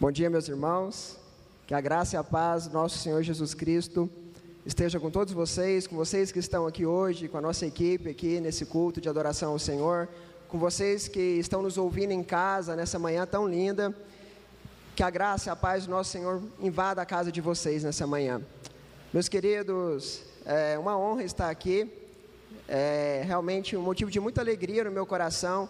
Bom dia, meus irmãos. Que a graça e a paz do nosso Senhor Jesus Cristo esteja com todos vocês, com vocês que estão aqui hoje, com a nossa equipe aqui nesse culto de adoração ao Senhor, com vocês que estão nos ouvindo em casa nessa manhã tão linda. Que a graça e a paz do nosso Senhor invada a casa de vocês nessa manhã. Meus queridos, é uma honra estar aqui. É realmente um motivo de muita alegria no meu coração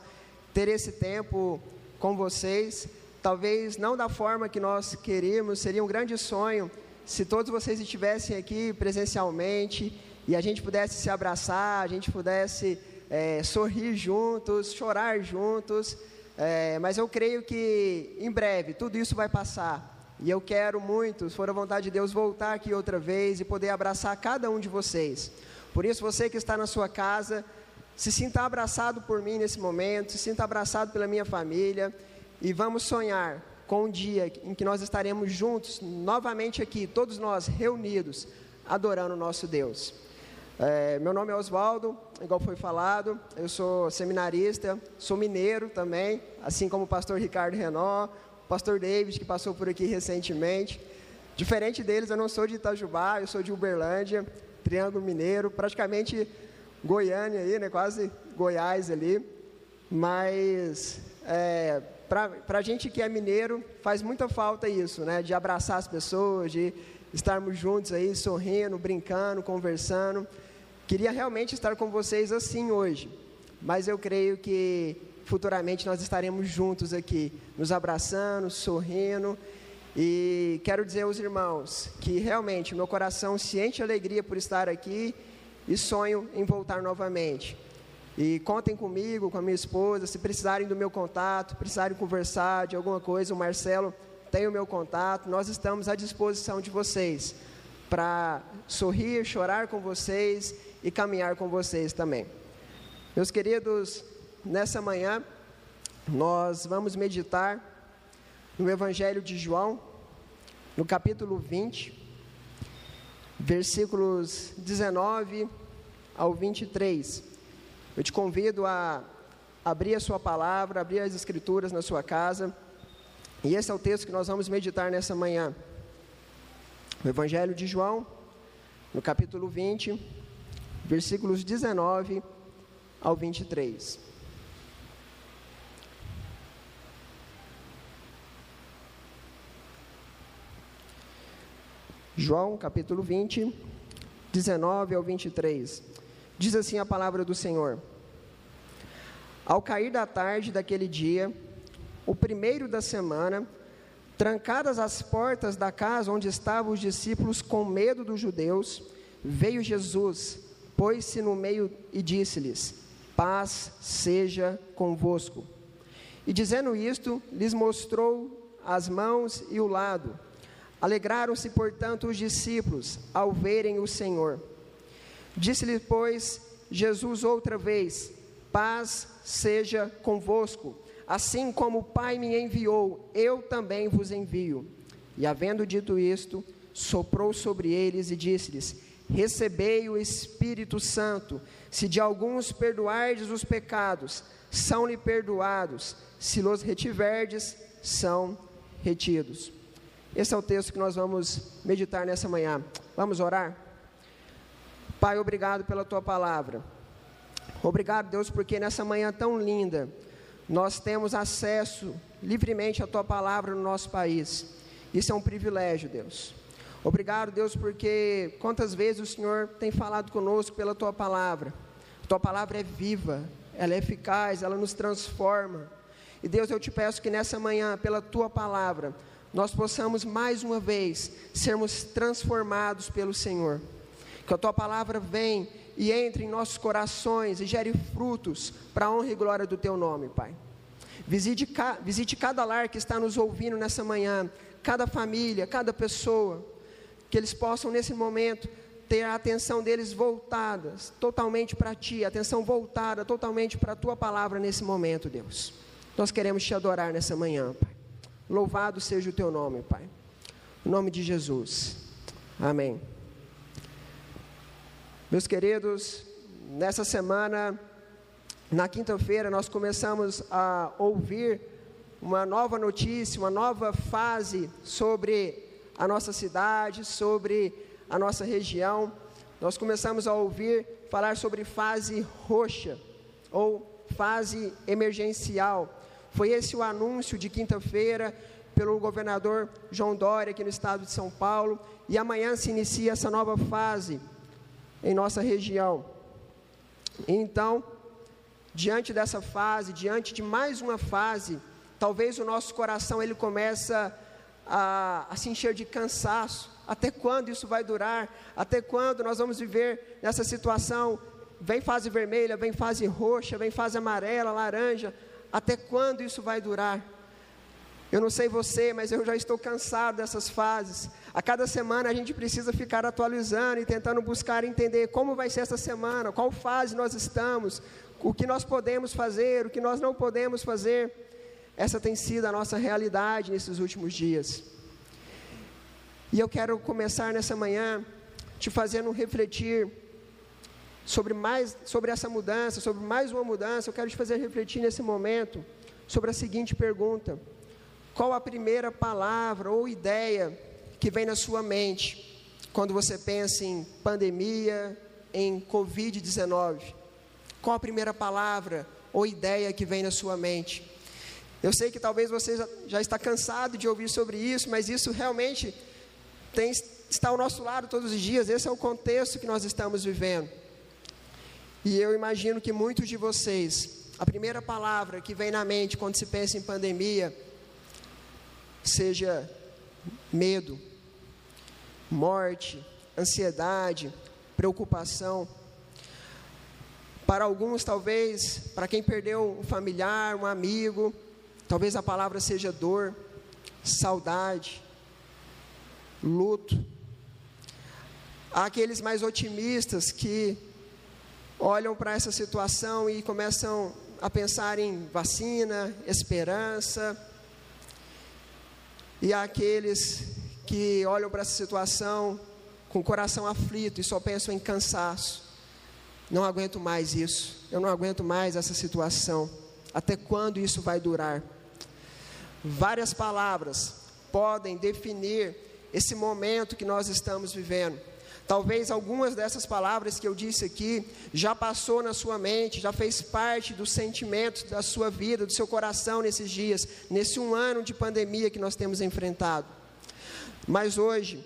ter esse tempo com vocês. Talvez não da forma que nós queríamos, seria um grande sonho se todos vocês estivessem aqui presencialmente e a gente pudesse se abraçar, a gente pudesse é, sorrir juntos, chorar juntos. É, mas eu creio que em breve tudo isso vai passar. E eu quero muito, se for a vontade de Deus, voltar aqui outra vez e poder abraçar cada um de vocês. Por isso, você que está na sua casa, se sinta abraçado por mim nesse momento, se sinta abraçado pela minha família e vamos sonhar com um dia em que nós estaremos juntos, novamente aqui, todos nós reunidos, adorando o nosso Deus. É, meu nome é Oswaldo, igual foi falado, eu sou seminarista, sou mineiro também, assim como o pastor Ricardo Renó, o pastor David, que passou por aqui recentemente. Diferente deles, eu não sou de Itajubá, eu sou de Uberlândia, Triângulo Mineiro, praticamente Goiânia aí, né? Quase Goiás ali. Mas é, para a gente que é mineiro, faz muita falta isso, né? De abraçar as pessoas, de estarmos juntos aí, sorrindo, brincando, conversando. Queria realmente estar com vocês assim hoje, mas eu creio que futuramente nós estaremos juntos aqui, nos abraçando, sorrindo. E quero dizer aos irmãos que realmente meu coração se de alegria por estar aqui e sonho em voltar novamente. E contem comigo, com a minha esposa, se precisarem do meu contato, precisarem conversar de alguma coisa, o Marcelo tem o meu contato, nós estamos à disposição de vocês para sorrir, chorar com vocês e caminhar com vocês também. Meus queridos, nessa manhã nós vamos meditar no Evangelho de João, no capítulo 20, versículos 19 ao 23. Eu te convido a abrir a sua palavra, abrir as escrituras na sua casa. E esse é o texto que nós vamos meditar nessa manhã. O Evangelho de João, no capítulo 20, versículos 19 ao 23. João capítulo 20, 19 ao 23. Diz assim a palavra do Senhor: Ao cair da tarde daquele dia, o primeiro da semana, trancadas as portas da casa onde estavam os discípulos com medo dos judeus, veio Jesus, pôs-se no meio e disse-lhes: Paz seja convosco. E dizendo isto, lhes mostrou as mãos e o lado. Alegraram-se, portanto, os discípulos ao verem o Senhor. Disse-lhe, pois, Jesus outra vez: Paz seja convosco. Assim como o Pai me enviou, eu também vos envio. E havendo dito isto, soprou sobre eles e disse-lhes: Recebei o Espírito Santo. Se de alguns perdoardes os pecados, são-lhe perdoados. Se los retiverdes, são retidos. Esse é o texto que nós vamos meditar nessa manhã. Vamos orar? Pai, obrigado pela tua palavra. Obrigado, Deus, porque nessa manhã tão linda nós temos acesso livremente à tua palavra no nosso país. Isso é um privilégio, Deus. Obrigado, Deus, porque quantas vezes o Senhor tem falado conosco pela tua palavra. Tua palavra é viva, ela é eficaz, ela nos transforma. E Deus, eu te peço que nessa manhã, pela tua palavra, nós possamos mais uma vez sermos transformados pelo Senhor. Que a tua palavra venha e entre em nossos corações e gere frutos para a honra e glória do teu nome, Pai. Visite, visite cada lar que está nos ouvindo nessa manhã, cada família, cada pessoa, que eles possam nesse momento ter a atenção deles voltada totalmente para Ti, atenção voltada totalmente para a Tua palavra nesse momento, Deus. Nós queremos Te adorar nessa manhã, Pai. Louvado seja o teu nome, Pai. Em nome de Jesus. Amém. Meus queridos, nessa semana, na quinta-feira, nós começamos a ouvir uma nova notícia, uma nova fase sobre a nossa cidade, sobre a nossa região. Nós começamos a ouvir falar sobre fase roxa ou fase emergencial. Foi esse o anúncio de quinta-feira pelo governador João Dória aqui no estado de São Paulo, e amanhã se inicia essa nova fase em nossa região. Então, diante dessa fase, diante de mais uma fase, talvez o nosso coração ele começa a, a se encher de cansaço. Até quando isso vai durar? Até quando nós vamos viver nessa situação? Vem fase vermelha, vem fase roxa, vem fase amarela, laranja. Até quando isso vai durar? Eu não sei você, mas eu já estou cansado dessas fases. A cada semana a gente precisa ficar atualizando e tentando buscar entender como vai ser essa semana, qual fase nós estamos, o que nós podemos fazer, o que nós não podemos fazer. Essa tem sido a nossa realidade nesses últimos dias. E eu quero começar nessa manhã te fazendo refletir sobre mais sobre essa mudança, sobre mais uma mudança. Eu quero te fazer refletir nesse momento sobre a seguinte pergunta: qual a primeira palavra ou ideia que vem na sua mente quando você pensa em pandemia, em Covid-19? Qual a primeira palavra ou ideia que vem na sua mente? Eu sei que talvez você já está cansado de ouvir sobre isso, mas isso realmente tem, está ao nosso lado todos os dias. Esse é o contexto que nós estamos vivendo. E eu imagino que muitos de vocês, a primeira palavra que vem na mente quando se pensa em pandemia, seja medo, morte, ansiedade, preocupação. Para alguns, talvez, para quem perdeu um familiar, um amigo, talvez a palavra seja dor, saudade, luto. Há aqueles mais otimistas que olham para essa situação e começam a pensar em vacina, esperança, e há aqueles que olham para essa situação com o coração aflito e só pensam em cansaço. Não aguento mais isso. Eu não aguento mais essa situação. Até quando isso vai durar? Várias palavras podem definir esse momento que nós estamos vivendo. Talvez algumas dessas palavras que eu disse aqui já passou na sua mente, já fez parte dos sentimentos da sua vida, do seu coração nesses dias, nesse um ano de pandemia que nós temos enfrentado. Mas hoje,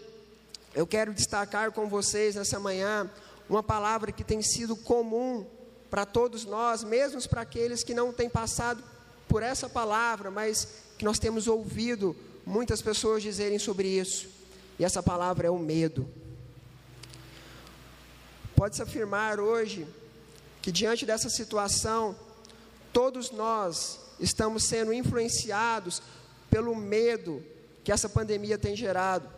eu quero destacar com vocês nessa manhã uma palavra que tem sido comum para todos nós, mesmo para aqueles que não têm passado por essa palavra, mas que nós temos ouvido muitas pessoas dizerem sobre isso. E essa palavra é o medo. Pode-se afirmar hoje que, diante dessa situação, todos nós estamos sendo influenciados pelo medo que essa pandemia tem gerado.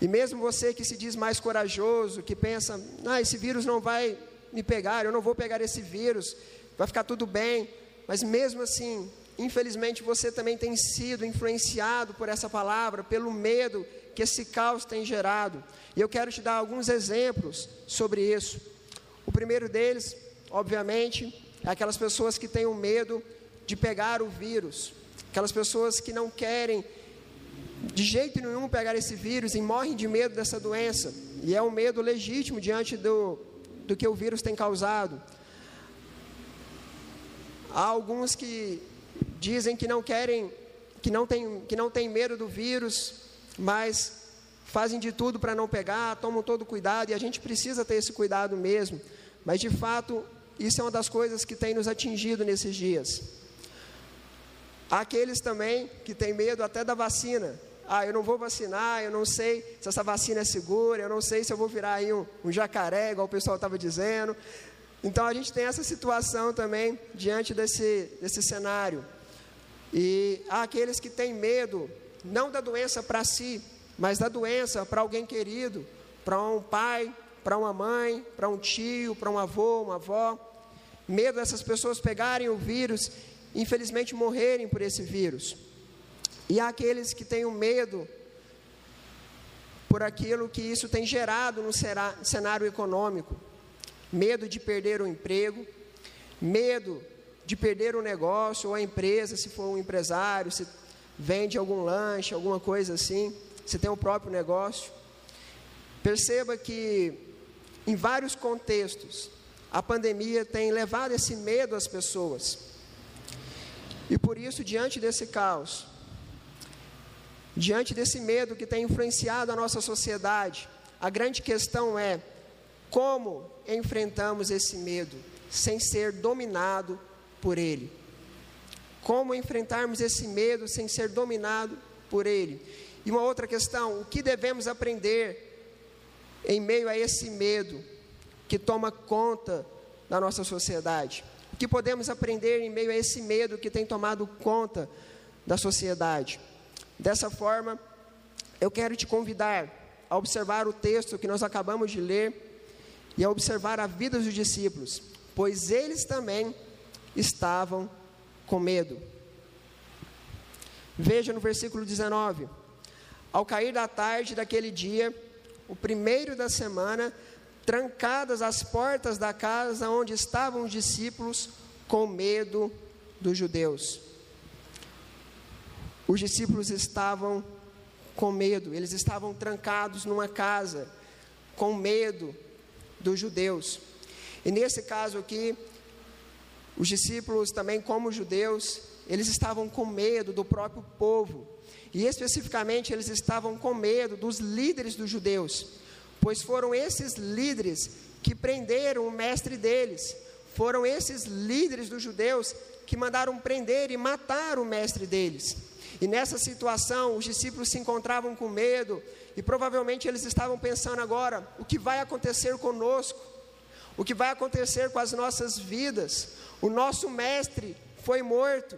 E mesmo você que se diz mais corajoso, que pensa, ah, esse vírus não vai me pegar, eu não vou pegar esse vírus, vai ficar tudo bem, mas mesmo assim, infelizmente você também tem sido influenciado por essa palavra, pelo medo que esse caos tem gerado. E eu quero te dar alguns exemplos sobre isso. O primeiro deles, obviamente, é aquelas pessoas que têm o medo de pegar o vírus, aquelas pessoas que não querem de jeito nenhum pegar esse vírus e morrem de medo dessa doença. E é um medo legítimo diante do, do que o vírus tem causado. Há alguns que dizem que não querem, que não têm, que não têm medo do vírus, mas fazem de tudo para não pegar, tomam todo cuidado, e a gente precisa ter esse cuidado mesmo. Mas de fato, isso é uma das coisas que tem nos atingido nesses dias. Aqueles também que têm medo até da vacina. Ah, eu não vou vacinar, eu não sei se essa vacina é segura, eu não sei se eu vou virar aí um, um jacaré, igual o pessoal estava dizendo. Então a gente tem essa situação também diante desse, desse cenário. E há aqueles que têm medo, não da doença para si, mas da doença para alguém querido, para um pai, para uma mãe, para um tio, para um avô, uma avó. Medo dessas pessoas pegarem o vírus infelizmente morrerem por esse vírus. E há aqueles que têm o medo por aquilo que isso tem gerado no cenário econômico. Medo de perder o emprego, medo de perder o negócio ou a empresa, se for um empresário, se vende algum lanche, alguma coisa assim, se tem o próprio negócio. Perceba que em vários contextos a pandemia tem levado esse medo às pessoas. E por isso, diante desse caos, diante desse medo que tem influenciado a nossa sociedade, a grande questão é como enfrentamos esse medo sem ser dominado por ele. Como enfrentarmos esse medo sem ser dominado por ele? E uma outra questão: o que devemos aprender em meio a esse medo que toma conta da nossa sociedade? Que podemos aprender em meio a esse medo que tem tomado conta da sociedade? Dessa forma, eu quero te convidar a observar o texto que nós acabamos de ler e a observar a vida dos discípulos, pois eles também estavam com medo. Veja no versículo 19: Ao cair da tarde daquele dia, o primeiro da semana, trancadas as portas da casa onde estavam os discípulos, com medo dos judeus. Os discípulos estavam com medo, eles estavam trancados numa casa, com medo dos judeus. E nesse caso aqui, os discípulos também, como judeus, eles estavam com medo do próprio povo. E especificamente eles estavam com medo dos líderes dos judeus, pois foram esses líderes que prenderam o mestre deles. Foram esses líderes dos judeus que mandaram prender e matar o mestre deles. E nessa situação, os discípulos se encontravam com medo, e provavelmente eles estavam pensando agora: o que vai acontecer conosco? O que vai acontecer com as nossas vidas? O nosso mestre foi morto.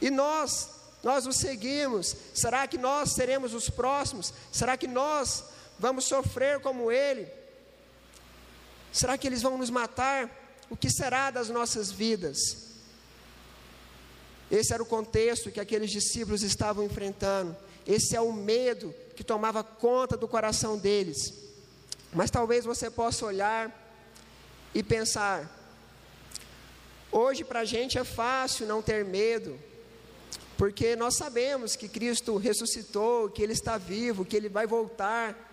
E nós, nós o seguimos. Será que nós seremos os próximos? Será que nós vamos sofrer como ele? Será que eles vão nos matar? O que será das nossas vidas? Esse era o contexto que aqueles discípulos estavam enfrentando. Esse é o medo que tomava conta do coração deles. Mas talvez você possa olhar e pensar: Hoje para a gente é fácil não ter medo, porque nós sabemos que Cristo ressuscitou, que Ele está vivo, que Ele vai voltar.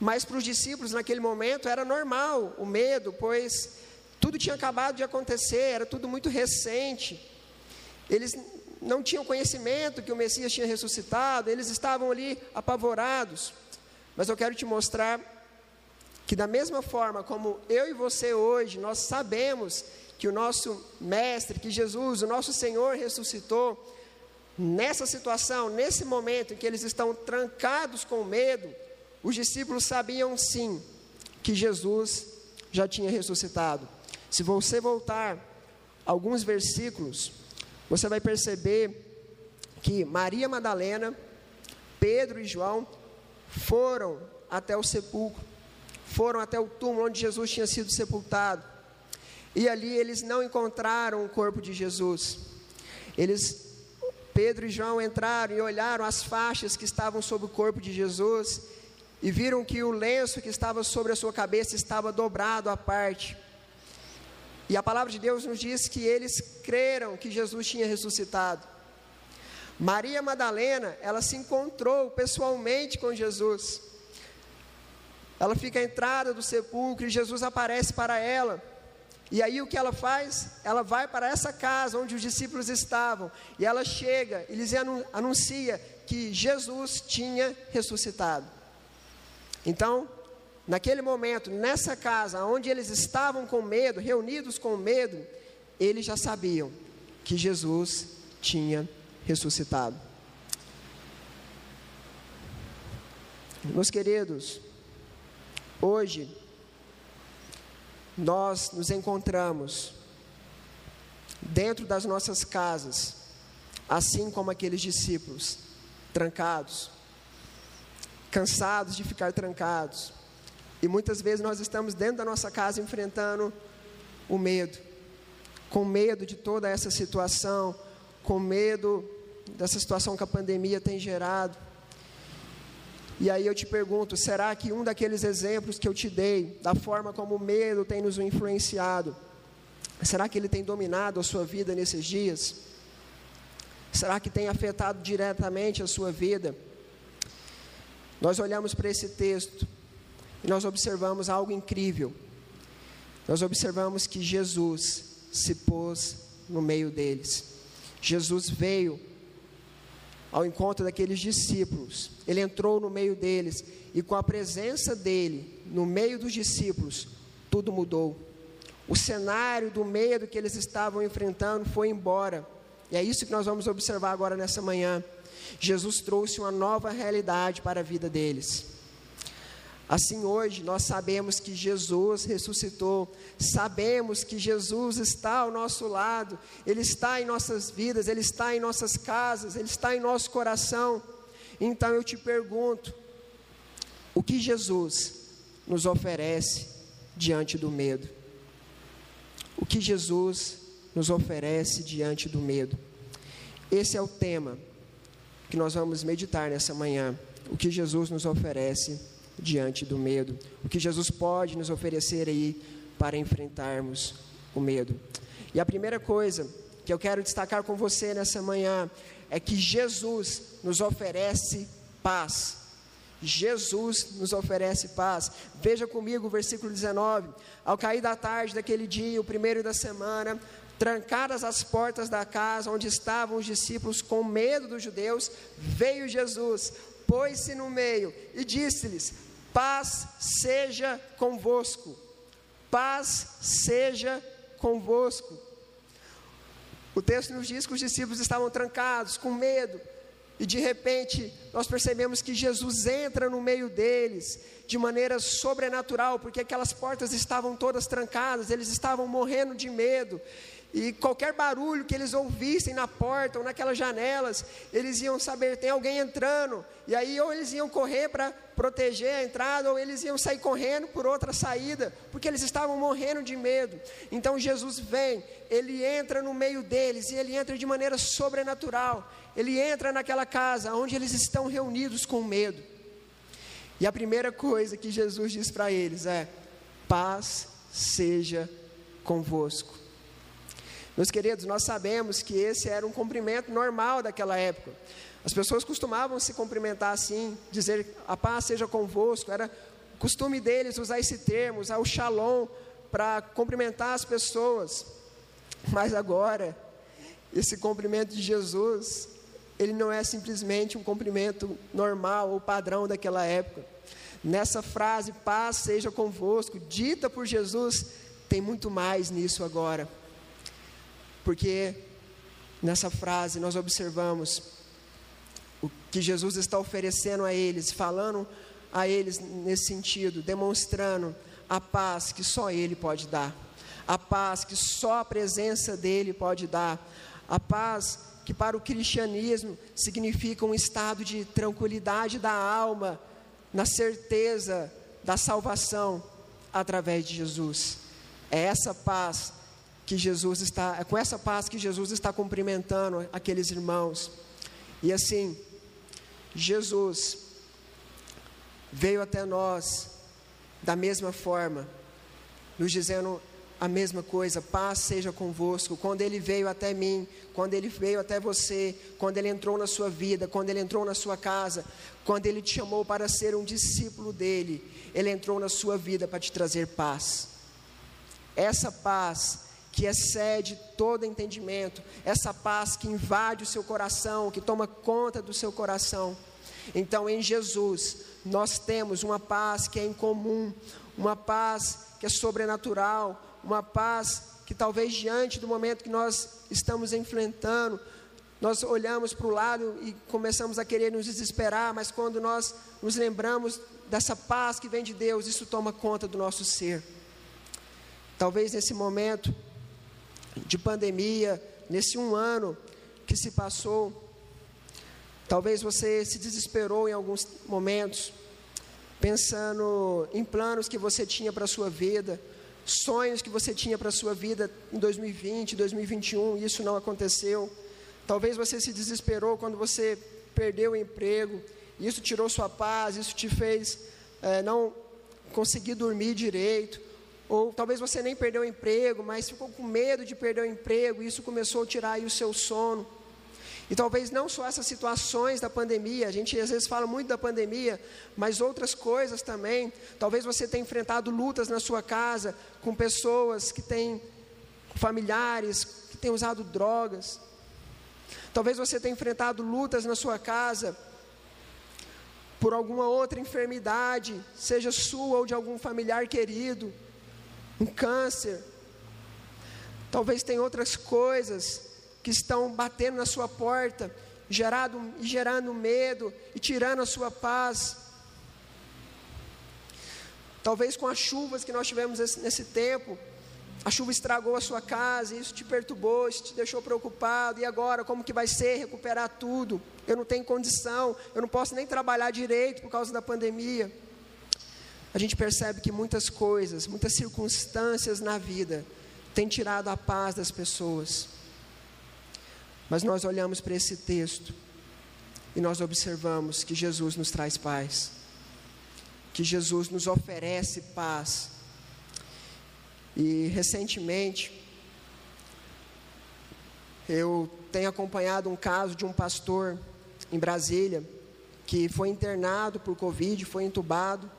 Mas para os discípulos naquele momento era normal o medo, pois tudo tinha acabado de acontecer, era tudo muito recente. Eles não tinham conhecimento que o Messias tinha ressuscitado, eles estavam ali apavorados. Mas eu quero te mostrar que, da mesma forma como eu e você hoje, nós sabemos que o nosso Mestre, que Jesus, o nosso Senhor ressuscitou, nessa situação, nesse momento em que eles estão trancados com medo, os discípulos sabiam sim que Jesus já tinha ressuscitado. Se você voltar alguns versículos, você vai perceber que Maria Madalena, Pedro e João foram até o sepulcro, foram até o túmulo onde Jesus tinha sido sepultado. E ali eles não encontraram o corpo de Jesus. Eles Pedro e João entraram e olharam as faixas que estavam sobre o corpo de Jesus e viram que o lenço que estava sobre a sua cabeça estava dobrado à parte. E a palavra de Deus nos diz que eles creram que Jesus tinha ressuscitado. Maria Madalena, ela se encontrou pessoalmente com Jesus. Ela fica à entrada do sepulcro e Jesus aparece para ela. E aí o que ela faz? Ela vai para essa casa onde os discípulos estavam. E ela chega e lhes anuncia que Jesus tinha ressuscitado. Então, naquele momento, nessa casa, onde eles estavam com medo, reunidos com medo, eles já sabiam que Jesus tinha ressuscitado. Meus queridos, hoje nós nos encontramos dentro das nossas casas, assim como aqueles discípulos, trancados, cansados de ficar trancados. E muitas vezes nós estamos dentro da nossa casa enfrentando o medo, com medo de toda essa situação, com medo dessa situação que a pandemia tem gerado. E aí eu te pergunto: será que um daqueles exemplos que eu te dei, da forma como o medo tem nos influenciado, Será que ele tem dominado a sua vida nesses dias? Será que tem afetado diretamente a sua vida? Nós olhamos para esse texto e nós observamos algo incrível. Nós observamos que Jesus se pôs no meio deles. Jesus veio ao encontro daqueles discípulos. Ele entrou no meio deles e com a presença dele no meio dos discípulos, tudo mudou. O cenário do medo que eles estavam enfrentando foi embora. E é isso que nós vamos observar agora nessa manhã. Jesus trouxe uma nova realidade para a vida deles. Assim, hoje, nós sabemos que Jesus ressuscitou, sabemos que Jesus está ao nosso lado, Ele está em nossas vidas, Ele está em nossas casas, Ele está em nosso coração. Então eu te pergunto: o que Jesus nos oferece diante do medo? O que Jesus nos oferece diante do medo? Esse é o tema que nós vamos meditar nessa manhã. O que Jesus nos oferece diante do medo. O que Jesus pode nos oferecer aí para enfrentarmos o medo. E a primeira coisa que eu quero destacar com você nessa manhã é que Jesus nos oferece paz. Jesus nos oferece paz. Veja comigo o versículo 19. Ao cair da tarde daquele dia, o primeiro da semana, trancadas as portas da casa onde estavam os discípulos com medo dos judeus, veio Jesus, pôs-se no meio e disse-lhes: Paz seja convosco. Paz seja convosco. O texto nos diz que os discípulos estavam trancados, com medo, e de repente nós percebemos que Jesus entra no meio deles de maneira sobrenatural, porque aquelas portas estavam todas trancadas, eles estavam morrendo de medo. E qualquer barulho que eles ouvissem na porta ou naquelas janelas, eles iam saber tem alguém entrando. E aí ou eles iam correr para proteger a entrada ou eles iam sair correndo por outra saída, porque eles estavam morrendo de medo. Então Jesus vem, ele entra no meio deles e ele entra de maneira sobrenatural. Ele entra naquela casa onde eles estão reunidos com medo. E a primeira coisa que Jesus diz para eles é: paz seja convosco. Meus queridos, nós sabemos que esse era um cumprimento normal daquela época. As pessoas costumavam se cumprimentar assim, dizer a paz seja convosco. Era costume deles usar esse termo, usar o shalom para cumprimentar as pessoas. Mas agora, esse cumprimento de Jesus, ele não é simplesmente um cumprimento normal ou padrão daquela época. Nessa frase, paz seja convosco, dita por Jesus, tem muito mais nisso agora porque nessa frase nós observamos o que Jesus está oferecendo a eles, falando a eles nesse sentido, demonstrando a paz que só Ele pode dar, a paz que só a presença dEle pode dar, a paz que para o cristianismo significa um estado de tranquilidade da alma, na certeza da salvação através de Jesus. É essa paz que Jesus está, é com essa paz que Jesus está cumprimentando aqueles irmãos. E assim, Jesus veio até nós da mesma forma, nos dizendo a mesma coisa, paz seja convosco. Quando ele veio até mim, quando ele veio até você, quando ele entrou na sua vida, quando ele entrou na sua casa, quando ele te chamou para ser um discípulo dele, ele entrou na sua vida para te trazer paz. Essa paz que excede todo entendimento, essa paz que invade o seu coração, que toma conta do seu coração. Então, em Jesus, nós temos uma paz que é incomum, uma paz que é sobrenatural, uma paz que talvez diante do momento que nós estamos enfrentando, nós olhamos para o lado e começamos a querer nos desesperar, mas quando nós nos lembramos dessa paz que vem de Deus, isso toma conta do nosso ser. Talvez nesse momento de pandemia, nesse um ano que se passou. Talvez você se desesperou em alguns momentos, pensando em planos que você tinha para a sua vida, sonhos que você tinha para a sua vida em 2020, 2021, e isso não aconteceu. Talvez você se desesperou quando você perdeu o emprego, isso tirou sua paz, isso te fez é, não conseguir dormir direito, ou talvez você nem perdeu o emprego, mas ficou com medo de perder o emprego, e isso começou a tirar o seu sono. E talvez não só essas situações da pandemia, a gente às vezes fala muito da pandemia, mas outras coisas também. Talvez você tenha enfrentado lutas na sua casa com pessoas que têm familiares que têm usado drogas. Talvez você tenha enfrentado lutas na sua casa por alguma outra enfermidade, seja sua ou de algum familiar querido, um câncer. Talvez tenha outras coisas que estão batendo na sua porta, gerado, gerando medo e tirando a sua paz. Talvez com as chuvas que nós tivemos nesse, nesse tempo, a chuva estragou a sua casa, isso te perturbou, isso te deixou preocupado, e agora como que vai ser recuperar tudo? Eu não tenho condição, eu não posso nem trabalhar direito por causa da pandemia. A gente percebe que muitas coisas, muitas circunstâncias na vida têm tirado a paz das pessoas. Mas nós olhamos para esse texto e nós observamos que Jesus nos traz paz, que Jesus nos oferece paz. E recentemente, eu tenho acompanhado um caso de um pastor em Brasília que foi internado por Covid, foi entubado.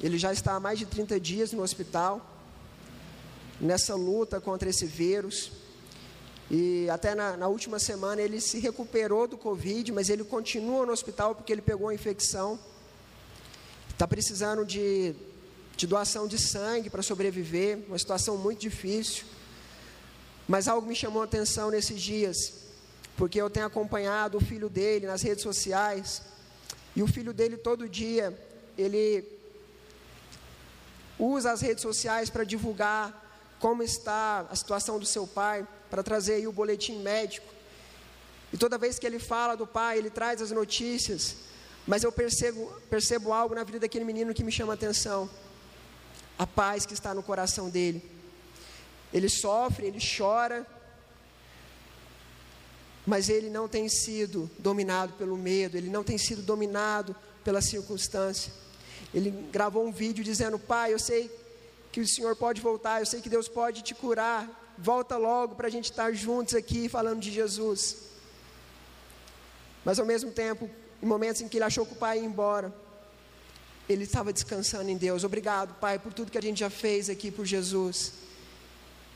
Ele já está há mais de 30 dias no hospital, nessa luta contra esse vírus. E até na, na, última semana ele se recuperou do Covid, mas ele continua no hospital porque ele pegou a infecção. Está precisando de, de doação de sangue para sobreviver, uma situação muito difícil. Mas algo me chamou a atenção nesses dias, porque eu tenho acompanhado o filho dele nas redes sociais, e o filho dele todo dia, ele usa as redes sociais para divulgar como está a situação do seu pai para trazer aí o boletim médico. E toda vez que ele fala do pai, ele traz as notícias. Mas eu percebo, percebo algo na vida daquele menino que me chama a atenção. A paz que está no coração dele. Ele sofre, ele chora, mas ele não tem sido dominado pelo medo, ele não tem sido dominado pela circunstância. Ele gravou um vídeo dizendo: Pai, eu sei que o Senhor pode voltar, eu sei que Deus pode te curar, volta logo para a gente estar juntos aqui falando de Jesus. Mas ao mesmo tempo, em momentos em que ele achou que o pai ia embora, ele estava descansando em Deus. Obrigado, Pai, por tudo que a gente já fez aqui por Jesus.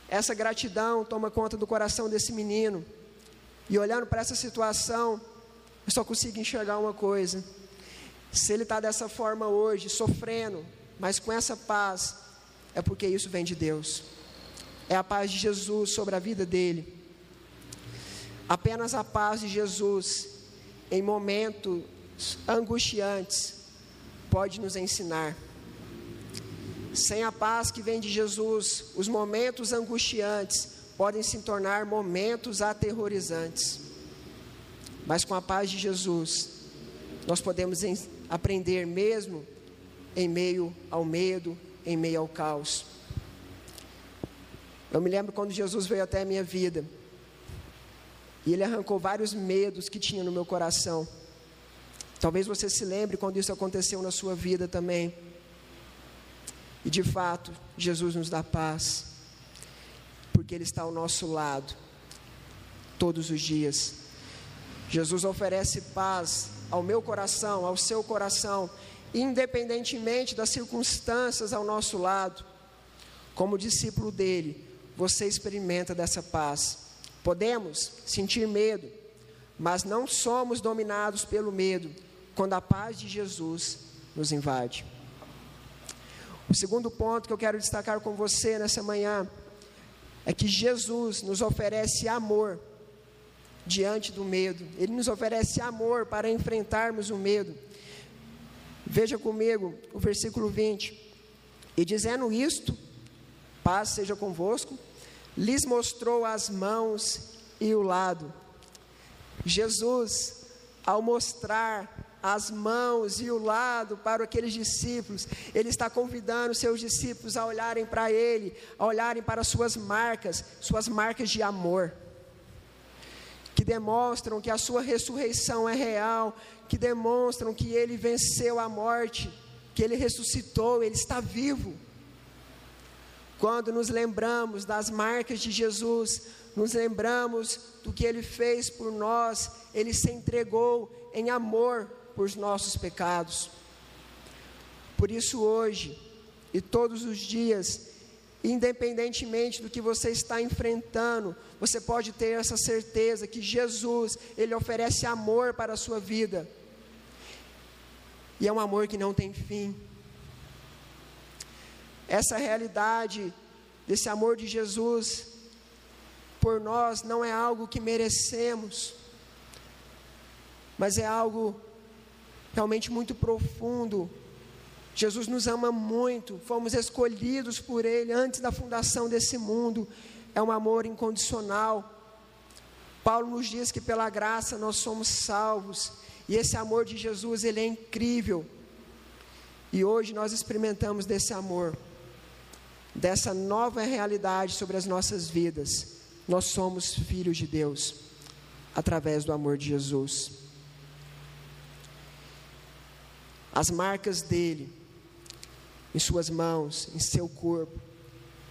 Essa gratidão toma conta do coração desse menino. E olhando para essa situação, eu só consigo enxergar uma coisa: se ele está dessa forma hoje, sofrendo, mas com essa paz, é porque isso vem de Deus é a paz de Jesus sobre a vida dele. Apenas a paz de Jesus em momentos angustiantes pode nos ensinar. Sem a paz que vem de Jesus, os momentos angustiantes podem se tornar momentos aterrorizantes. Mas com a paz de Jesus, nós podemos aprender mesmo em meio ao medo, em meio ao caos. Eu me lembro quando Jesus veio até a minha vida. E ele arrancou vários medos que tinha no meu coração. Talvez você se lembre quando isso aconteceu na sua vida também. E de fato, Jesus nos dá paz. Porque Ele está ao nosso lado, todos os dias. Jesus oferece paz ao meu coração, ao seu coração, independentemente das circunstâncias ao nosso lado. Como discípulo dele, você experimenta dessa paz. Podemos sentir medo, mas não somos dominados pelo medo quando a paz de Jesus nos invade. O segundo ponto que eu quero destacar com você nessa manhã é que Jesus nos oferece amor diante do medo. Ele nos oferece amor para enfrentarmos o medo. Veja comigo o versículo 20. E dizendo isto, paz seja convosco, lhes mostrou as mãos e o lado. Jesus, ao mostrar as mãos e o lado para aqueles discípulos, ele está convidando seus discípulos a olharem para ele, a olharem para suas marcas, suas marcas de amor, que demonstram que a sua ressurreição é real, que demonstram que ele venceu a morte, que ele ressuscitou, ele está vivo. quando nos lembramos das marcas de Jesus, nos lembramos do que ele fez por nós, ele se entregou em amor por nossos pecados. Por isso, hoje e todos os dias, independentemente do que você está enfrentando, você pode ter essa certeza que Jesus, ele oferece amor para a sua vida. E é um amor que não tem fim. Essa realidade desse amor de Jesus por nós não é algo que merecemos, mas é algo realmente muito profundo. Jesus nos ama muito, fomos escolhidos por Ele antes da fundação desse mundo, é um amor incondicional. Paulo nos diz que pela graça nós somos salvos, e esse amor de Jesus, ele é incrível. E hoje nós experimentamos desse amor dessa nova realidade sobre as nossas vidas. Nós somos filhos de Deus através do amor de Jesus. As marcas dele em suas mãos, em seu corpo,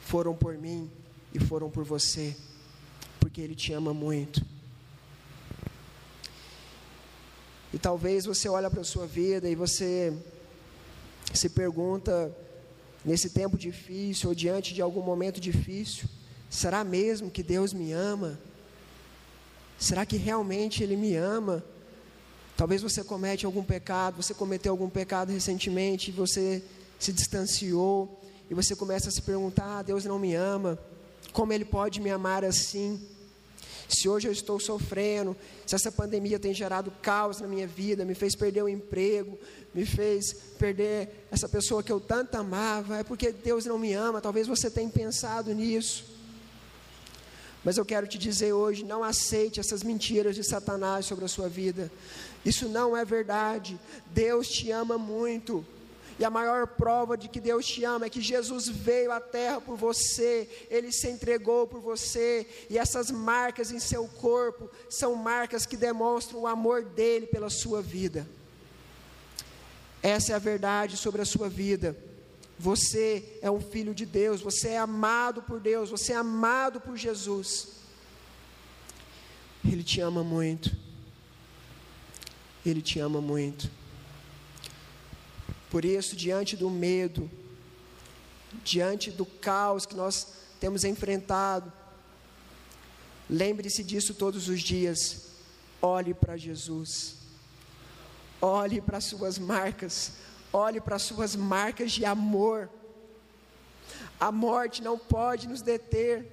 foram por mim e foram por você, porque ele te ama muito. E talvez você olha para a sua vida e você se pergunta nesse tempo difícil ou diante de algum momento difícil, será mesmo que Deus me ama? Será que realmente Ele me ama? Talvez você comete algum pecado, você cometeu algum pecado recentemente, você se distanciou e você começa a se perguntar: ah, Deus não me ama, como Ele pode me amar assim? Se hoje eu estou sofrendo, se essa pandemia tem gerado caos na minha vida, me fez perder o emprego, me fez perder essa pessoa que eu tanto amava, é porque Deus não me ama. Talvez você tenha pensado nisso. Mas eu quero te dizer hoje: não aceite essas mentiras de Satanás sobre a sua vida. Isso não é verdade. Deus te ama muito. E a maior prova de que Deus te ama é que Jesus veio à terra por você, ele se entregou por você, e essas marcas em seu corpo são marcas que demonstram o amor dele pela sua vida. Essa é a verdade sobre a sua vida. Você é um filho de Deus, você é amado por Deus, você é amado por Jesus. Ele te ama muito. Ele te ama muito. Por isso, diante do medo, diante do caos que nós temos enfrentado, lembre-se disso todos os dias. Olhe para Jesus, olhe para Suas marcas, olhe para Suas marcas de amor. A morte não pode nos deter,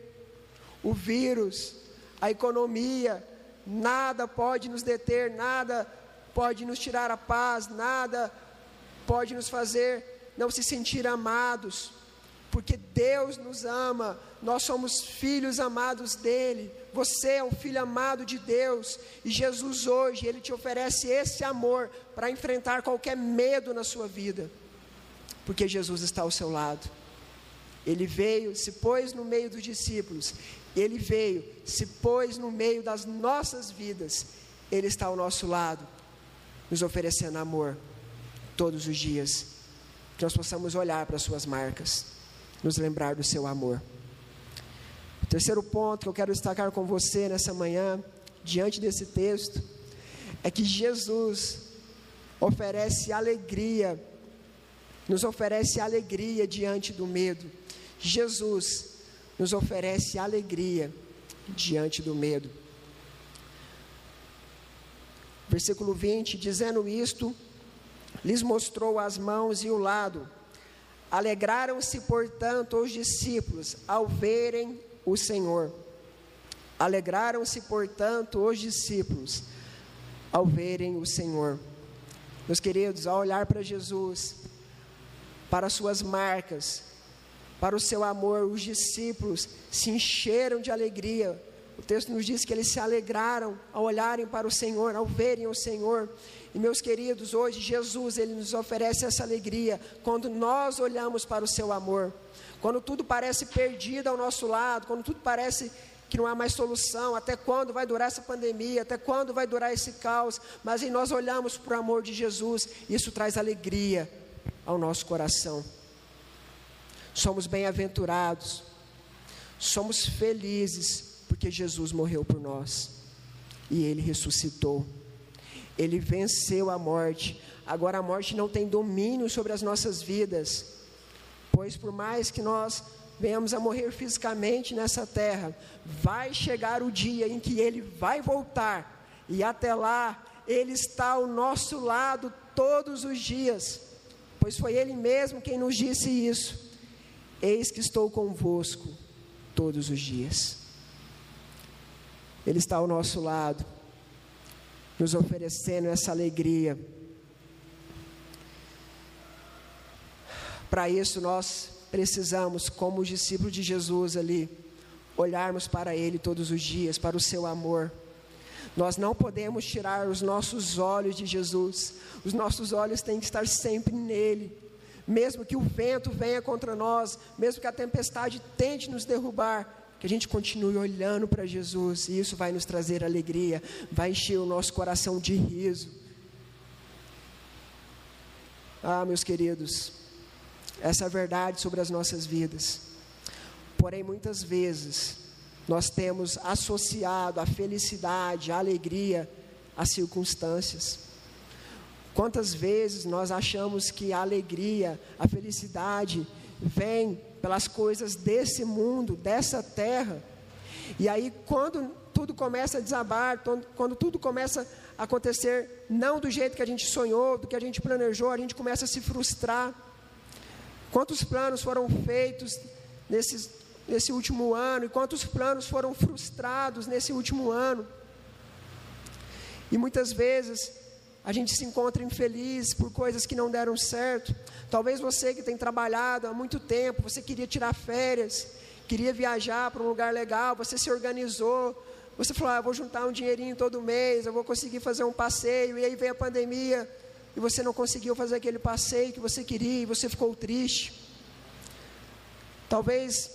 o vírus, a economia, nada pode nos deter, nada pode nos tirar a paz, nada pode nos fazer não se sentir amados, porque Deus nos ama, nós somos filhos amados dEle, você é um filho amado de Deus, e Jesus hoje, Ele te oferece esse amor para enfrentar qualquer medo na sua vida, porque Jesus está ao seu lado. Ele veio, se pôs no meio dos discípulos, ele veio, se pôs no meio das nossas vidas, ele está ao nosso lado, nos oferecendo amor todos os dias, que nós possamos olhar para as suas marcas, nos lembrar do seu amor. O terceiro ponto que eu quero destacar com você nessa manhã, diante desse texto, é que Jesus oferece alegria, nos oferece alegria diante do medo. Jesus nos oferece alegria diante do medo. Versículo 20: dizendo isto, lhes mostrou as mãos e o lado. Alegraram-se, portanto, os discípulos ao verem o Senhor. Alegraram-se, portanto, os discípulos ao verem o Senhor. Meus queridos, ao olhar para Jesus, para suas marcas, para o seu amor, os discípulos se encheram de alegria. O texto nos diz que eles se alegraram ao olharem para o Senhor, ao verem o Senhor. E meus queridos, hoje Jesus ele nos oferece essa alegria quando nós olhamos para o seu amor. Quando tudo parece perdido ao nosso lado, quando tudo parece que não há mais solução, até quando vai durar essa pandemia, até quando vai durar esse caos, mas em nós olhamos para o amor de Jesus, isso traz alegria ao nosso coração. somos bem-aventurados, somos felizes, porque Jesus morreu por nós e ele ressuscitou. Ele venceu a morte. Agora a morte não tem domínio sobre as nossas vidas, pois por mais que nós venhamos a morrer fisicamente nessa terra, vai chegar o dia em que ele vai voltar, e até lá ele está ao nosso lado todos os dias, pois foi ele mesmo quem nos disse isso. Eis que estou convosco todos os dias. Ele está ao nosso lado, nos oferecendo essa alegria. Para isso, nós precisamos, como os discípulos de Jesus ali, olharmos para Ele todos os dias, para o Seu amor. Nós não podemos tirar os nossos olhos de Jesus, os nossos olhos têm que estar sempre nele. Mesmo que o vento venha contra nós, mesmo que a tempestade tente nos derrubar, que a gente continue olhando para Jesus, e isso vai nos trazer alegria, vai encher o nosso coração de riso. Ah, meus queridos, essa é a verdade sobre as nossas vidas. Porém, muitas vezes, nós temos associado a felicidade, a alegria às circunstâncias. Quantas vezes nós achamos que a alegria, a felicidade vem pelas coisas desse mundo, dessa terra, e aí quando tudo começa a desabar, quando tudo começa a acontecer não do jeito que a gente sonhou, do que a gente planejou, a gente começa a se frustrar. Quantos planos foram feitos nesses, nesse último ano e quantos planos foram frustrados nesse último ano? E muitas vezes a gente se encontra infeliz por coisas que não deram certo. Talvez você que tem trabalhado há muito tempo, você queria tirar férias, queria viajar para um lugar legal, você se organizou, você falou: ah, vou juntar um dinheirinho todo mês, eu vou conseguir fazer um passeio, e aí veio a pandemia, e você não conseguiu fazer aquele passeio que você queria e você ficou triste. Talvez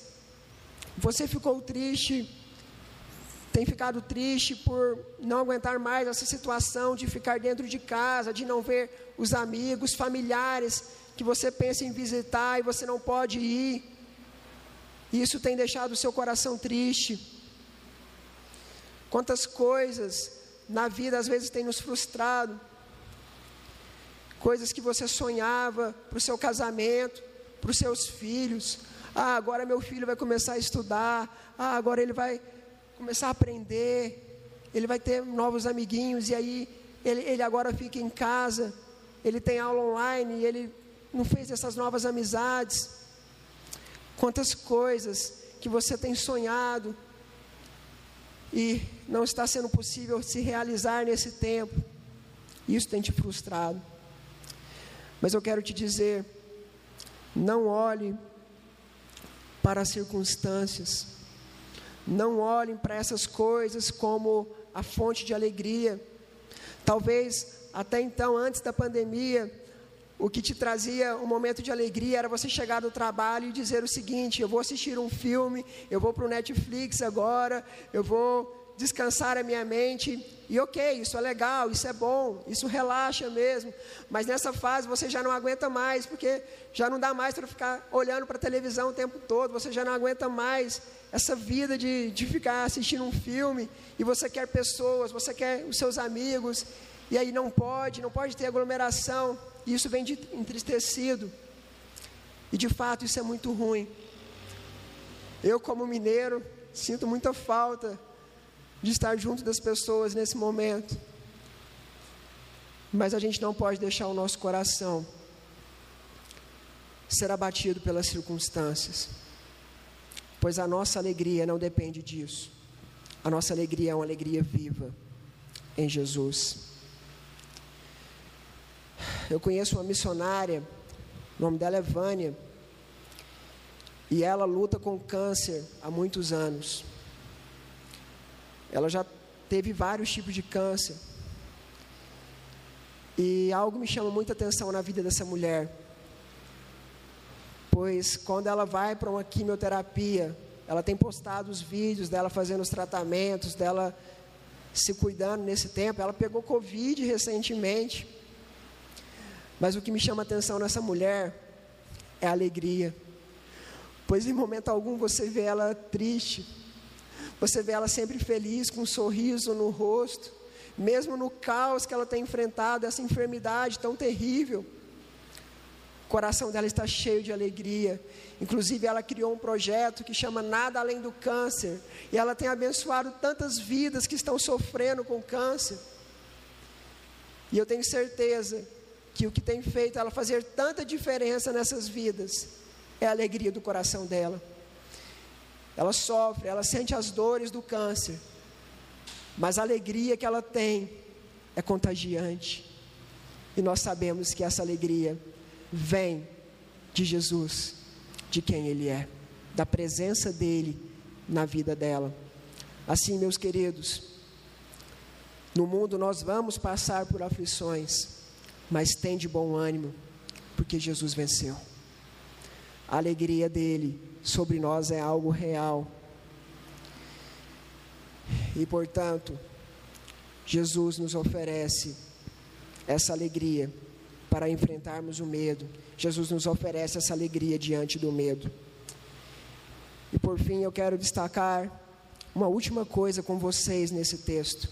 você ficou triste, tem ficado triste por não aguentar mais essa situação de ficar dentro de casa, de não ver os amigos, familiares que você pensa em visitar e você não pode ir. Isso tem deixado o seu coração triste. Quantas coisas na vida às vezes tem nos frustrado coisas que você sonhava para o seu casamento, para os seus filhos. Ah, agora meu filho vai começar a estudar. Ah, agora ele vai começar a aprender. Ele vai ter novos amiguinhos. E aí ele, ele agora fica em casa. Ele tem aula online. E ele não fez essas novas amizades. Quantas coisas que você tem sonhado e não está sendo possível se realizar nesse tempo. Isso tem te frustrado. Mas eu quero te dizer: não olhe para as circunstâncias, não olhem para essas coisas como a fonte de alegria. Talvez até então, antes da pandemia, o que te trazia um momento de alegria era você chegar do trabalho e dizer o seguinte: eu vou assistir um filme, eu vou para o Netflix agora, eu vou descansar a minha mente. E ok, isso é legal, isso é bom, isso relaxa mesmo. Mas nessa fase você já não aguenta mais, porque já não dá mais para ficar olhando para a televisão o tempo todo, você já não aguenta mais essa vida de, de ficar assistindo um filme, e você quer pessoas, você quer os seus amigos, e aí não pode, não pode ter aglomeração, e isso vem de entristecido. E de fato isso é muito ruim. Eu, como mineiro, sinto muita falta de estar junto das pessoas nesse momento. Mas a gente não pode deixar o nosso coração ser abatido pelas circunstâncias, pois a nossa alegria não depende disso. A nossa alegria é uma alegria viva em Jesus. Eu conheço uma missionária, o nome dela é Vânia, e ela luta com câncer há muitos anos. Ela já teve vários tipos de câncer. E algo me chama muita atenção na vida dessa mulher. Pois quando ela vai para uma quimioterapia, ela tem postado os vídeos dela fazendo os tratamentos, dela se cuidando nesse tempo. Ela pegou Covid recentemente. Mas o que me chama atenção nessa mulher é a alegria. pois em momento algum você vê ela triste, você vê ela sempre feliz, com um sorriso no rosto, mesmo no caos que ela tem enfrentado, essa enfermidade tão terrível. O coração dela está cheio de alegria. Inclusive, ela criou um projeto que chama Nada Além do Câncer. E ela tem abençoado tantas vidas que estão sofrendo com câncer. E eu tenho certeza que o que tem feito ela fazer tanta diferença nessas vidas é a alegria do coração dela. Ela sofre, ela sente as dores do câncer, mas a alegria que ela tem é contagiante. E nós sabemos que essa alegria vem de Jesus, de quem Ele é, da presença dEle na vida dela. Assim, meus queridos, no mundo nós vamos passar por aflições, mas tem de bom ânimo, porque Jesus venceu. A alegria dele sobre nós é algo real. E portanto, Jesus nos oferece essa alegria para enfrentarmos o medo. Jesus nos oferece essa alegria diante do medo. E por fim, eu quero destacar uma última coisa com vocês nesse texto.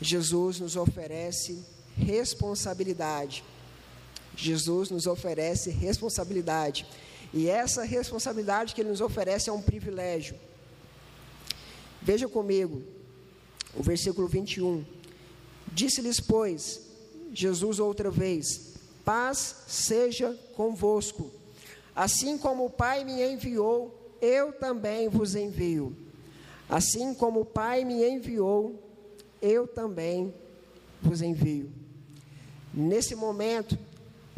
Jesus nos oferece responsabilidade. Jesus nos oferece responsabilidade. E essa responsabilidade que Ele nos oferece é um privilégio. Veja comigo o versículo 21. Disse-lhes, pois, Jesus outra vez: Paz seja convosco. Assim como o Pai me enviou, eu também vos envio. Assim como o Pai me enviou, eu também vos envio. Nesse momento,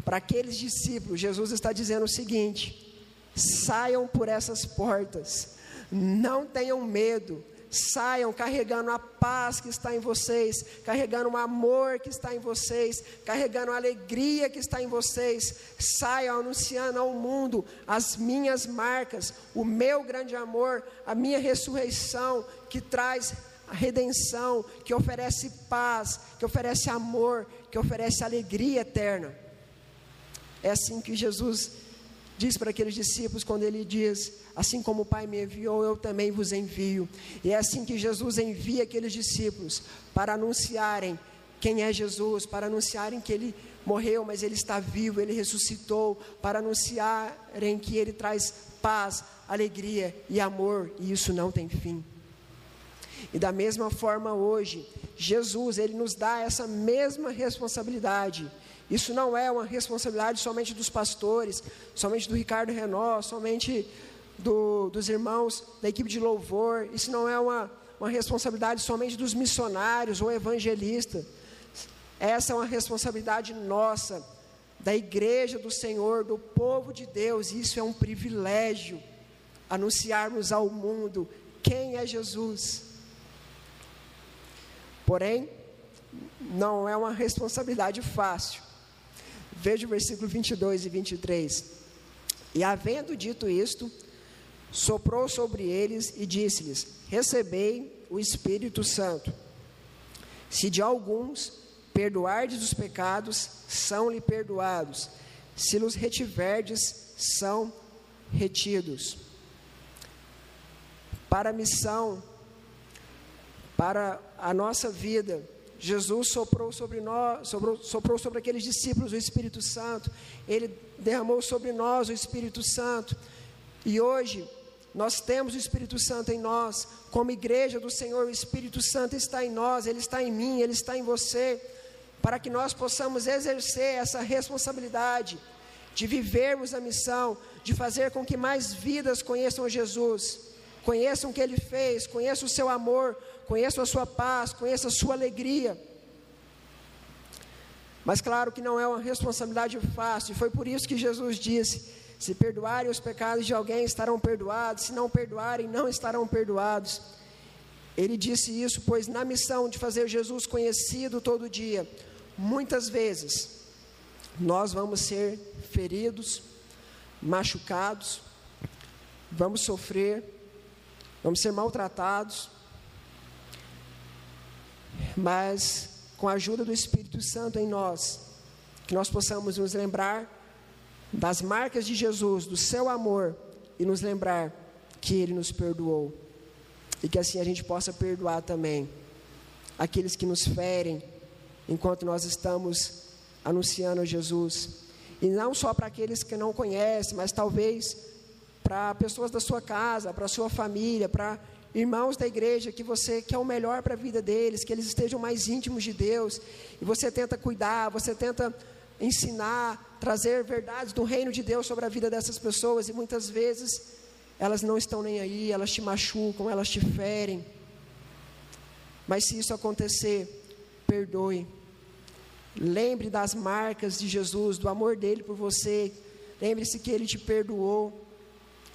para aqueles discípulos, Jesus está dizendo o seguinte: saiam por essas portas, não tenham medo, saiam carregando a paz que está em vocês, carregando o amor que está em vocês, carregando a alegria que está em vocês, saiam anunciando ao mundo as minhas marcas, o meu grande amor, a minha ressurreição que traz a redenção, que oferece paz, que oferece amor, que oferece alegria eterna. É assim que Jesus diz para aqueles discípulos quando ele diz: Assim como o Pai me enviou, eu também vos envio. E é assim que Jesus envia aqueles discípulos para anunciarem quem é Jesus, para anunciarem que ele morreu, mas ele está vivo, ele ressuscitou, para anunciarem que ele traz paz, alegria e amor, e isso não tem fim. E da mesma forma hoje, Jesus, ele nos dá essa mesma responsabilidade isso não é uma responsabilidade somente dos pastores, somente do Ricardo Renó, somente do, dos irmãos da equipe de louvor. Isso não é uma, uma responsabilidade somente dos missionários ou evangelistas. Essa é uma responsabilidade nossa, da igreja do Senhor, do povo de Deus. Isso é um privilégio, anunciarmos ao mundo quem é Jesus. Porém, não é uma responsabilidade fácil. Veja o versículo 22 e 23. E havendo dito isto, soprou sobre eles e disse-lhes: Recebei o Espírito Santo. Se de alguns perdoardes os pecados, são-lhe perdoados. Se los retiverdes, são retidos. Para a missão, para a nossa vida, Jesus soprou sobre nós, soprou, soprou sobre aqueles discípulos o Espírito Santo, ele derramou sobre nós o Espírito Santo, e hoje nós temos o Espírito Santo em nós, como igreja do Senhor, o Espírito Santo está em nós, ele está em mim, ele está em você, para que nós possamos exercer essa responsabilidade de vivermos a missão, de fazer com que mais vidas conheçam Jesus, conheçam o que ele fez, conheçam o seu amor, conheço a sua paz, conheço a sua alegria. Mas claro que não é uma responsabilidade fácil, e foi por isso que Jesus disse: se perdoarem os pecados de alguém, estarão perdoados, se não perdoarem, não estarão perdoados. Ele disse isso, pois na missão de fazer Jesus conhecido todo dia, muitas vezes nós vamos ser feridos, machucados, vamos sofrer, vamos ser maltratados, mas com a ajuda do Espírito Santo em nós, que nós possamos nos lembrar das marcas de Jesus, do seu amor e nos lembrar que Ele nos perdoou e que assim a gente possa perdoar também aqueles que nos ferem enquanto nós estamos anunciando Jesus. E não só para aqueles que não conhecem, mas talvez para pessoas da sua casa, para a sua família, para irmãos da igreja que você quer o melhor para a vida deles, que eles estejam mais íntimos de Deus, e você tenta cuidar, você tenta ensinar, trazer verdades do reino de Deus sobre a vida dessas pessoas, e muitas vezes elas não estão nem aí, elas te machucam, elas te ferem. Mas se isso acontecer, perdoe. Lembre das marcas de Jesus, do amor dele por você. Lembre-se que ele te perdoou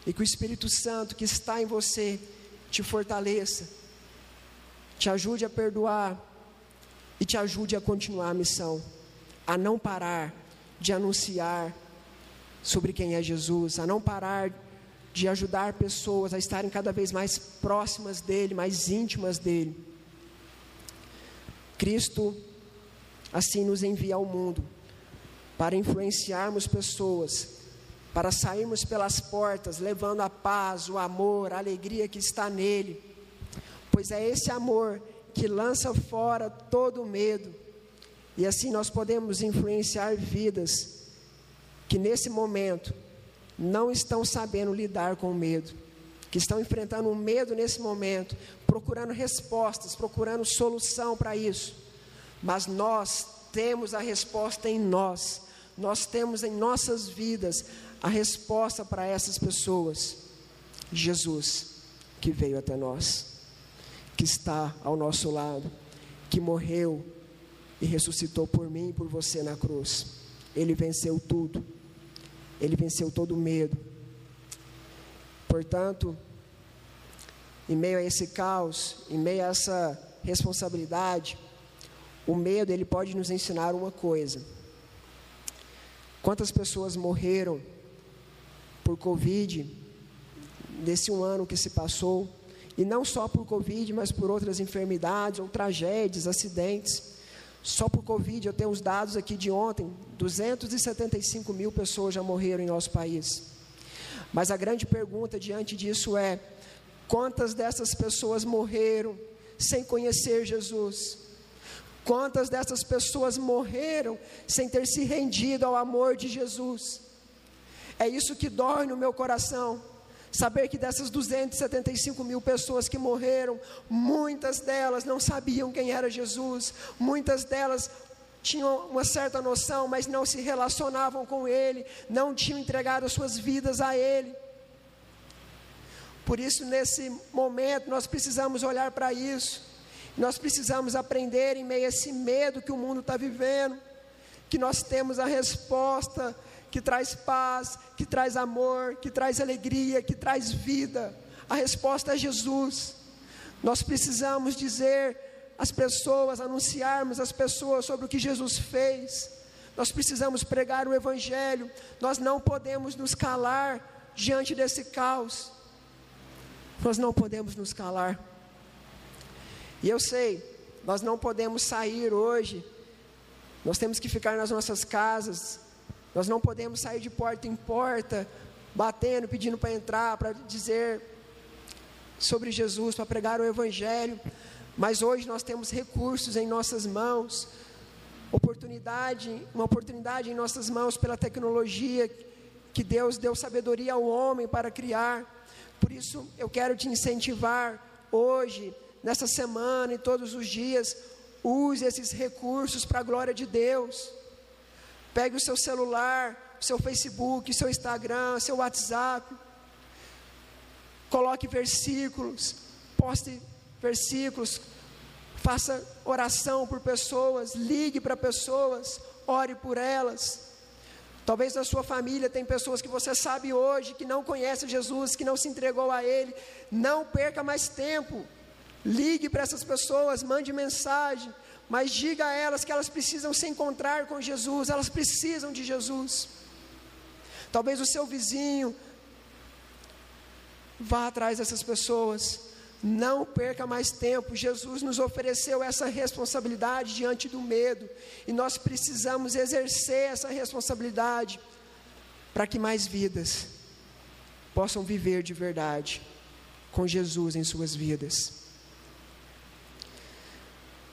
e que o Espírito Santo que está em você te fortaleça, te ajude a perdoar e te ajude a continuar a missão, a não parar de anunciar sobre quem é Jesus, a não parar de ajudar pessoas a estarem cada vez mais próximas dele, mais íntimas dele. Cristo assim nos envia ao mundo para influenciarmos pessoas, para sairmos pelas portas levando a paz, o amor, a alegria que está nele. Pois é esse amor que lança fora todo o medo. E assim nós podemos influenciar vidas que nesse momento não estão sabendo lidar com o medo, que estão enfrentando o medo nesse momento, procurando respostas, procurando solução para isso. Mas nós temos a resposta em nós, nós temos em nossas vidas a resposta para essas pessoas. Jesus, que veio até nós, que está ao nosso lado, que morreu e ressuscitou por mim e por você na cruz. Ele venceu tudo ele venceu todo o medo. Portanto, em meio a esse caos, em meio a essa responsabilidade, o medo ele pode nos ensinar uma coisa. Quantas pessoas morreram por Covid nesse um ano que se passou? E não só por Covid, mas por outras enfermidades ou tragédias, acidentes. Só por Covid, eu tenho os dados aqui de ontem, 275 mil pessoas já morreram em nosso país. Mas a grande pergunta diante disso é: quantas dessas pessoas morreram sem conhecer Jesus? Quantas dessas pessoas morreram sem ter se rendido ao amor de Jesus? É isso que dói no meu coração. Saber que dessas 275 mil pessoas que morreram, muitas delas não sabiam quem era Jesus, muitas delas tinham uma certa noção, mas não se relacionavam com Ele, não tinham entregado as suas vidas a Ele. Por isso, nesse momento, nós precisamos olhar para isso, nós precisamos aprender em meio a esse medo que o mundo está vivendo, que nós temos a resposta que traz paz, que traz amor, que traz alegria, que traz vida. A resposta é Jesus. Nós precisamos dizer às pessoas, anunciarmos às pessoas sobre o que Jesus fez. Nós precisamos pregar o Evangelho. Nós não podemos nos calar diante desse caos. Nós não podemos nos calar. E eu sei, nós não podemos sair hoje. Nós temos que ficar nas nossas casas, nós não podemos sair de porta em porta, batendo, pedindo para entrar, para dizer sobre Jesus, para pregar o Evangelho. Mas hoje nós temos recursos em nossas mãos, oportunidade, uma oportunidade em nossas mãos pela tecnologia que Deus deu sabedoria ao homem para criar. Por isso eu quero te incentivar hoje, nessa semana e todos os dias, use esses recursos para a glória de Deus. Pegue o seu celular, o seu Facebook, o seu Instagram, o seu WhatsApp. Coloque versículos, poste versículos, faça oração por pessoas, ligue para pessoas, ore por elas. Talvez na sua família tem pessoas que você sabe hoje que não conhecem Jesus, que não se entregou a Ele. Não perca mais tempo. Ligue para essas pessoas, mande mensagem, mas diga a elas que elas precisam se encontrar com Jesus, elas precisam de Jesus. Talvez o seu vizinho vá atrás dessas pessoas. Não perca mais tempo. Jesus nos ofereceu essa responsabilidade diante do medo, e nós precisamos exercer essa responsabilidade. para que mais vidas possam viver de verdade com Jesus em suas vidas.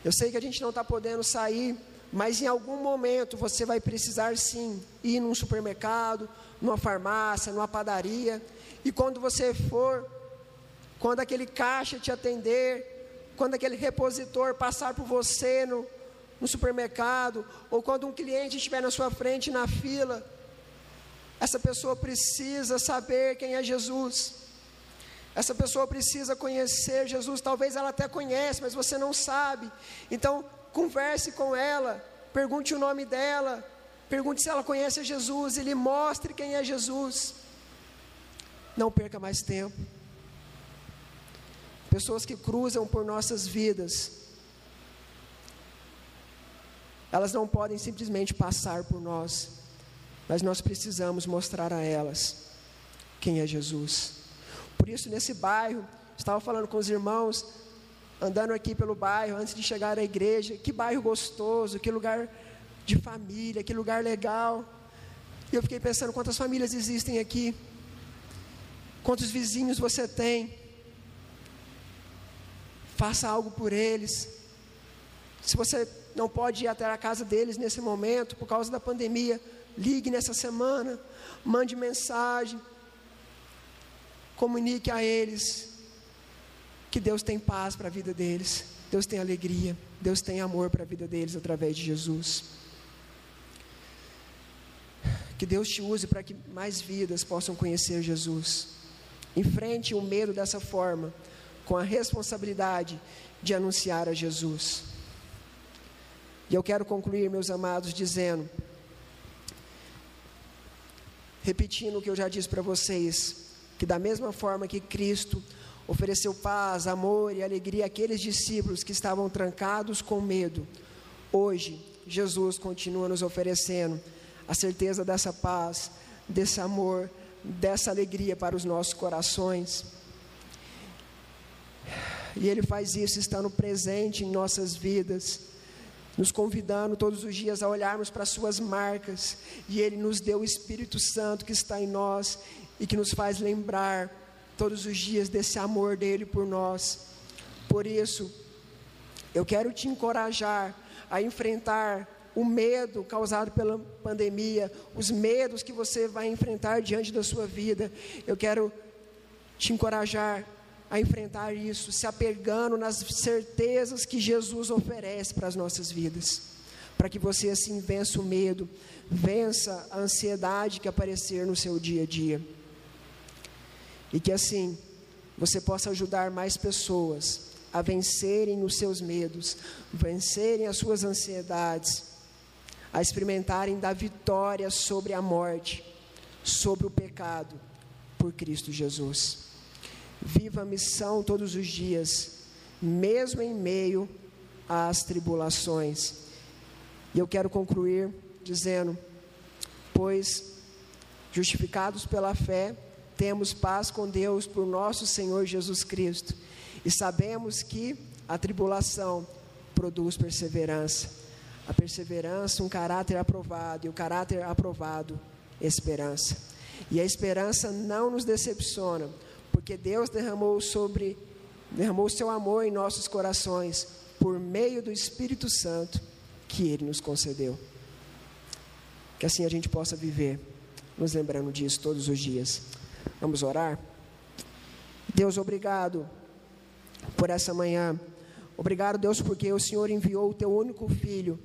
Eu sei que a gente não está podendo sair, mas em algum momento você vai precisar sim ir num supermercado, numa farmácia, numa padaria, e quando você for, quando aquele caixa te atender, quando aquele repositor passar por você no, no supermercado, ou quando um cliente estiver na sua frente na fila, essa pessoa precisa saber quem é Jesus. Essa pessoa precisa conhecer Jesus. Talvez ela até conhece, mas você não sabe. Então, converse com ela, pergunte o nome dela, pergunte se ela conhece Jesus e lhe mostre quem é Jesus. Não perca mais tempo. Pessoas que cruzam por nossas vidas, elas não podem simplesmente passar por nós, mas nós precisamos mostrar a elas quem é Jesus. Por isso, nesse bairro, estava falando com os irmãos, andando aqui pelo bairro, antes de chegar à igreja, que bairro gostoso, que lugar de família, que lugar legal. E eu fiquei pensando quantas famílias existem aqui, quantos vizinhos você tem. Faça algo por eles. Se você não pode ir até a casa deles nesse momento, por causa da pandemia, ligue nessa semana, mande mensagem, comunique a eles que Deus tem paz para a vida deles, Deus tem alegria, Deus tem amor para a vida deles através de Jesus. Que Deus te use para que mais vidas possam conhecer Jesus. Enfrente o medo dessa forma, com a responsabilidade de anunciar a Jesus. E eu quero concluir, meus amados, dizendo, repetindo o que eu já disse para vocês, que da mesma forma que Cristo ofereceu paz, amor e alegria àqueles discípulos que estavam trancados com medo, hoje Jesus continua nos oferecendo a certeza dessa paz, desse amor, dessa alegria para os nossos corações. E Ele faz isso estando presente em nossas vidas nos convidando todos os dias a olharmos para Suas marcas, e Ele nos deu o Espírito Santo que está em nós e que nos faz lembrar todos os dias desse amor dele por nós. Por isso, eu quero te encorajar a enfrentar o medo causado pela pandemia, os medos que você vai enfrentar diante da sua vida. Eu quero te encorajar a enfrentar isso, se apegando nas certezas que Jesus oferece para as nossas vidas, para que você assim vença o medo, vença a ansiedade que aparecer no seu dia a dia. E que assim você possa ajudar mais pessoas a vencerem os seus medos, vencerem as suas ansiedades, a experimentarem da vitória sobre a morte, sobre o pecado, por Cristo Jesus. Viva a missão todos os dias, mesmo em meio às tribulações. E eu quero concluir dizendo: Pois, justificados pela fé, temos paz com Deus por nosso Senhor Jesus Cristo, e sabemos que a tribulação produz perseverança. A perseverança, um caráter aprovado, e o caráter aprovado, esperança. E a esperança não nos decepciona, porque Deus derramou sobre derramou seu amor em nossos corações por meio do Espírito Santo que ele nos concedeu. Que assim a gente possa viver nos lembrando disso todos os dias. Vamos orar? Deus, obrigado por essa manhã. Obrigado, Deus, porque o Senhor enviou o teu único filho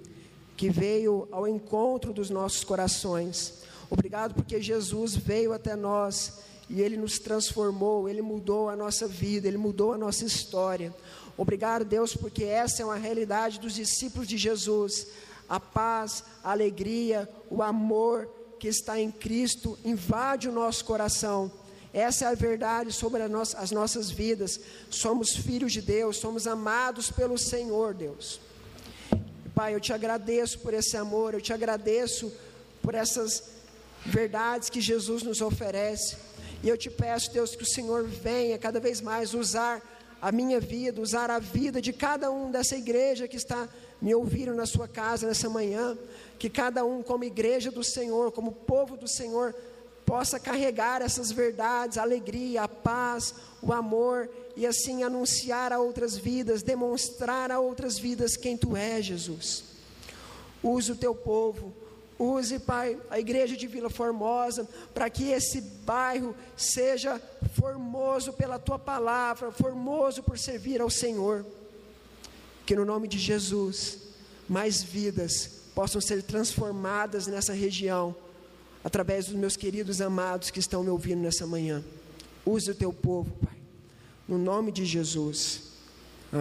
que veio ao encontro dos nossos corações. Obrigado porque Jesus veio até nós e Ele nos transformou, Ele mudou a nossa vida, Ele mudou a nossa história. Obrigado, Deus, porque essa é uma realidade dos discípulos de Jesus. A paz, a alegria, o amor que está em Cristo invade o nosso coração. Essa é a verdade sobre nossa, as nossas vidas. Somos filhos de Deus, somos amados pelo Senhor, Deus. Pai, eu te agradeço por esse amor, eu te agradeço por essas verdades que Jesus nos oferece. E eu te peço, Deus, que o Senhor venha cada vez mais usar a minha vida, usar a vida de cada um dessa igreja que está me ouvindo na sua casa nessa manhã, que cada um, como igreja do Senhor, como povo do Senhor, possa carregar essas verdades, a alegria, a paz, o amor e assim anunciar a outras vidas, demonstrar a outras vidas quem tu és, Jesus. Use o teu povo, use, Pai, a igreja de Vila Formosa, para que esse bairro seja formoso pela tua palavra, formoso por servir ao Senhor. Que no nome de Jesus, mais vidas possam ser transformadas nessa região, através dos meus queridos amados que estão me ouvindo nessa manhã. Use o teu povo, Pai, no nome de Jesus.